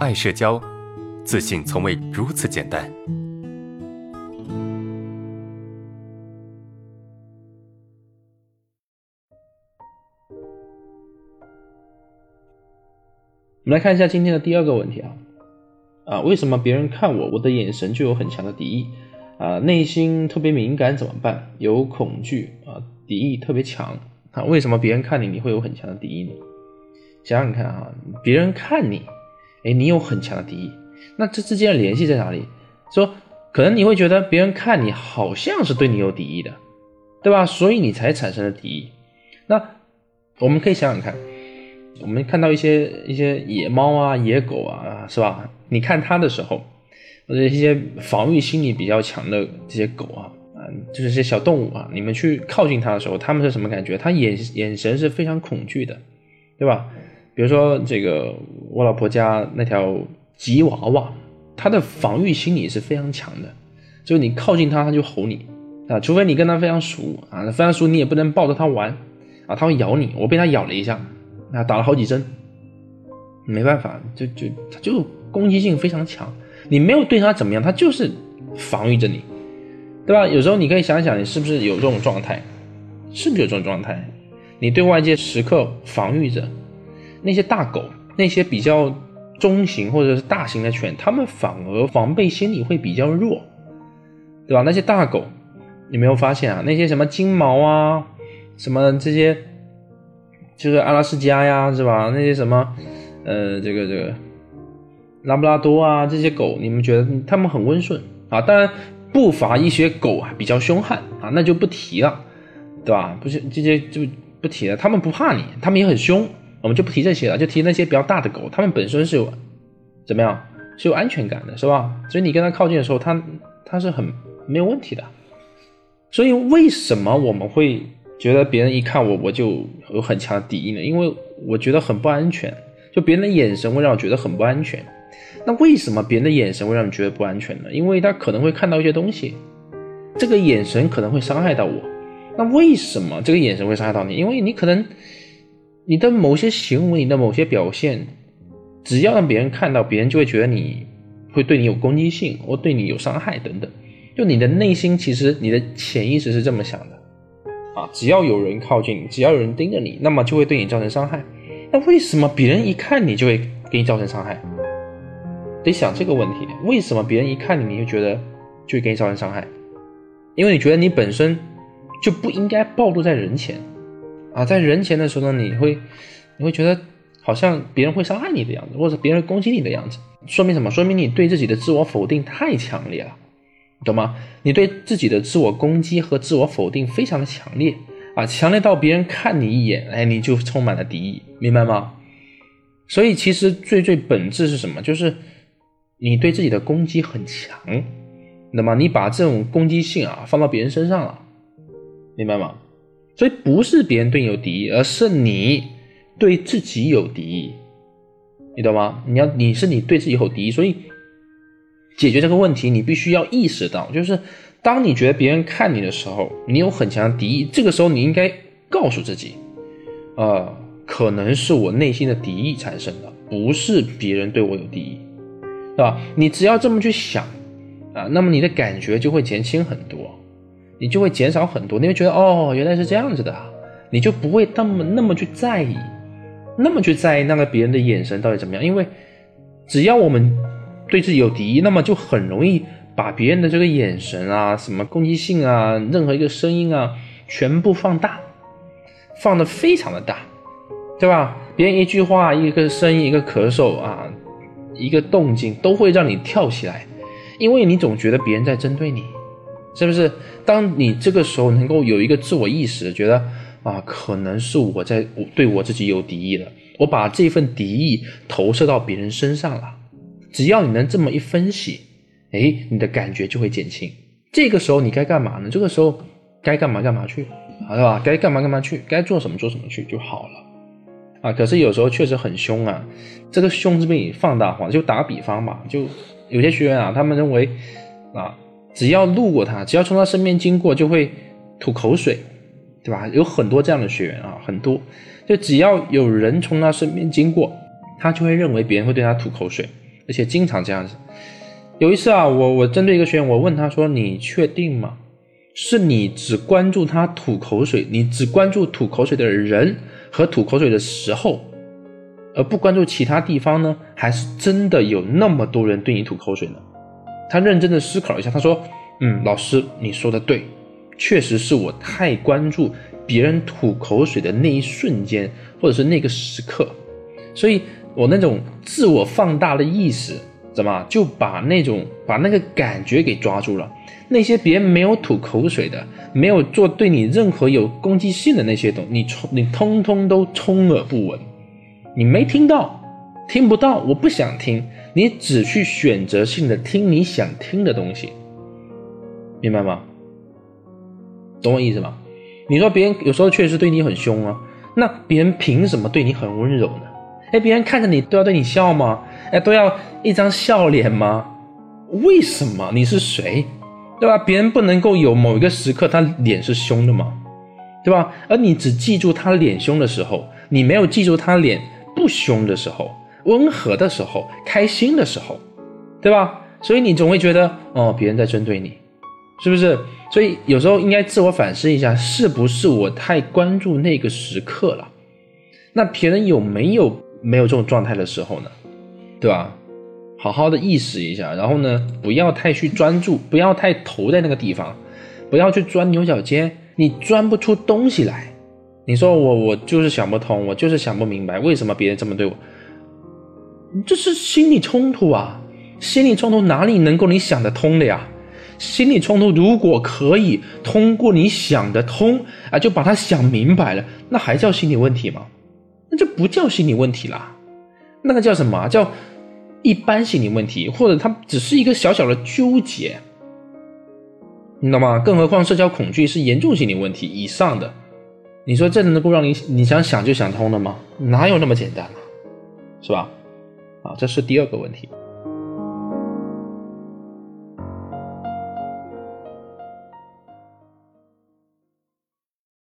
爱社交，自信从未如此简单。我们来看一下今天的第二个问题啊，啊，为什么别人看我，我的眼神就有很强的敌意啊？内心特别敏感怎么办？有恐惧啊，敌意特别强啊？为什么别人看你，你会有很强的敌意呢？想想看啊，别人看你，哎，你有很强的敌意，那这之间的联系在哪里？说可能你会觉得别人看你好像是对你有敌意的，对吧？所以你才产生了敌意。那我们可以想想看。我们看到一些一些野猫啊、野狗啊，是吧？你看它的时候，或者一些防御心理比较强的这些狗啊，啊，就是这些小动物啊，你们去靠近它的时候，它们是什么感觉？它眼眼神是非常恐惧的，对吧？比如说这个我老婆家那条吉娃娃，它的防御心理是非常强的，就是你靠近它，它就吼你啊，除非你跟它非常熟啊，非常熟你也不能抱着它玩啊，它会咬你。我被它咬了一下。啊，打了好几针，没办法，就就它就攻击性非常强。你没有对它怎么样，它就是防御着你，对吧？有时候你可以想想，你是不是有这种状态？是不是有这种状态？你对外界时刻防御着那些大狗，那些比较中型或者是大型的犬，它们反而防备心理会比较弱，对吧？那些大狗，你没有发现啊？那些什么金毛啊，什么这些。就是阿拉斯加呀，是吧？那些什么，呃，这个这个拉布拉多啊，这些狗，你们觉得它们很温顺啊？当然不乏一些狗啊比较凶悍啊，那就不提了，对吧？不是这些就不提了，他们不怕你，他们也很凶，我们就不提这些了，就提那些比较大的狗，它们本身是有怎么样，是有安全感的，是吧？所以你跟它靠近的时候，它它是很没有问题的。所以为什么我们会？觉得别人一看我，我就有很强的敌意呢，因为我觉得很不安全，就别人的眼神会让我觉得很不安全。那为什么别人的眼神会让你觉得不安全呢？因为他可能会看到一些东西，这个眼神可能会伤害到我。那为什么这个眼神会伤害到你？因为你可能你的某些行为、你的某些表现，只要让别人看到，别人就会觉得你会对你有攻击性，或对你有伤害等等。就你的内心，其实你的潜意识是这么想的。啊，只要有人靠近，只要有人盯着你，那么就会对你造成伤害。那为什么别人一看你就会给你造成伤害？得想这个问题：为什么别人一看你，你就觉得就会给你造成伤害？因为你觉得你本身就不应该暴露在人前啊，在人前的时候呢，你会你会觉得好像别人会伤害你的样子，或者别人攻击你的样子，说明什么？说明你对自己的自我否定太强烈了。懂吗？你对自己的自我攻击和自我否定非常的强烈啊，强烈到别人看你一眼，哎，你就充满了敌意，明白吗？所以其实最最本质是什么？就是你对自己的攻击很强，那么你把这种攻击性啊放到别人身上了，明白吗？所以不是别人对你有敌意，而是你对自己有敌意，你懂吗？你要你是你对自己有敌意，所以。解决这个问题，你必须要意识到，就是当你觉得别人看你的时候，你有很强的敌意，这个时候你应该告诉自己，呃，可能是我内心的敌意产生的，不是别人对我有敌意，对吧？你只要这么去想，啊，那么你的感觉就会减轻很多，你就会减少很多，你会觉得哦，原来是这样子的，你就不会那么那么去在意，那么去在意那个别人的眼神到底怎么样，因为只要我们。对自己有敌意，那么就很容易把别人的这个眼神啊、什么攻击性啊、任何一个声音啊，全部放大，放的非常的大，对吧？别人一句话、一个声音、一个咳嗽啊、一个动静，都会让你跳起来，因为你总觉得别人在针对你，是不是？当你这个时候能够有一个自我意识，觉得啊，可能是我在对我自己有敌意了，我把这份敌意投射到别人身上了。只要你能这么一分析，哎，你的感觉就会减轻。这个时候你该干嘛呢？这个时候该干嘛干嘛去，好是吧？该干嘛干嘛去，该做什么做什么去就好了。啊，可是有时候确实很凶啊，这个凶是被你放大化。就打个比方吧，就有些学员啊，他们认为啊，只要路过他，只要从他身边经过，就会吐口水，对吧？有很多这样的学员啊，很多，就只要有人从他身边经过，他就会认为别人会对他吐口水。而且经常这样子。有一次啊，我我针对一个学员，我问他说：“你确定吗？是你只关注他吐口水，你只关注吐口水的人和吐口水的时候，而不关注其他地方呢？还是真的有那么多人对你吐口水呢？”他认真的思考了一下，他说：“嗯，老师，你说的对，确实是我太关注别人吐口水的那一瞬间，或者是那个时刻，所以我那种自我放大的意识。”怎么就把那种把那个感觉给抓住了？那些别人没有吐口水的，没有做对你任何有攻击性的那些东，你冲你通通都充耳不闻，你没听到，听不到，我不想听，你只去选择性的听你想听的东西，明白吗？懂我意思吗？你说别人有时候确实对你很凶啊，那别人凭什么对你很温柔呢？哎，别人看着你都要对你笑吗？哎，都要一张笑脸吗？为什么？你是谁？对吧？别人不能够有某一个时刻他脸是凶的吗？对吧？而你只记住他脸凶的时候，你没有记住他脸不凶的时候、温和的时候、开心的时候，对吧？所以你总会觉得哦，别人在针对你，是不是？所以有时候应该自我反思一下，是不是我太关注那个时刻了？那别人有没有？没有这种状态的时候呢，对吧？好好的意识一下，然后呢，不要太去专注，不要太投在那个地方，不要去钻牛角尖，你钻不出东西来。你说我我就是想不通，我就是想不明白，为什么别人这么对我？这是心理冲突啊！心理冲突哪里能够你想得通的呀？心理冲突如果可以通过你想得通啊，就把它想明白了，那还叫心理问题吗？那就不叫心理问题了，那个叫什么？叫一般心理问题，或者它只是一个小小的纠结，你知道吗？更何况社交恐惧是严重心理问题以上的，你说这能够让你你想想就想通了吗？哪有那么简单啊？是吧？这是第二个问题。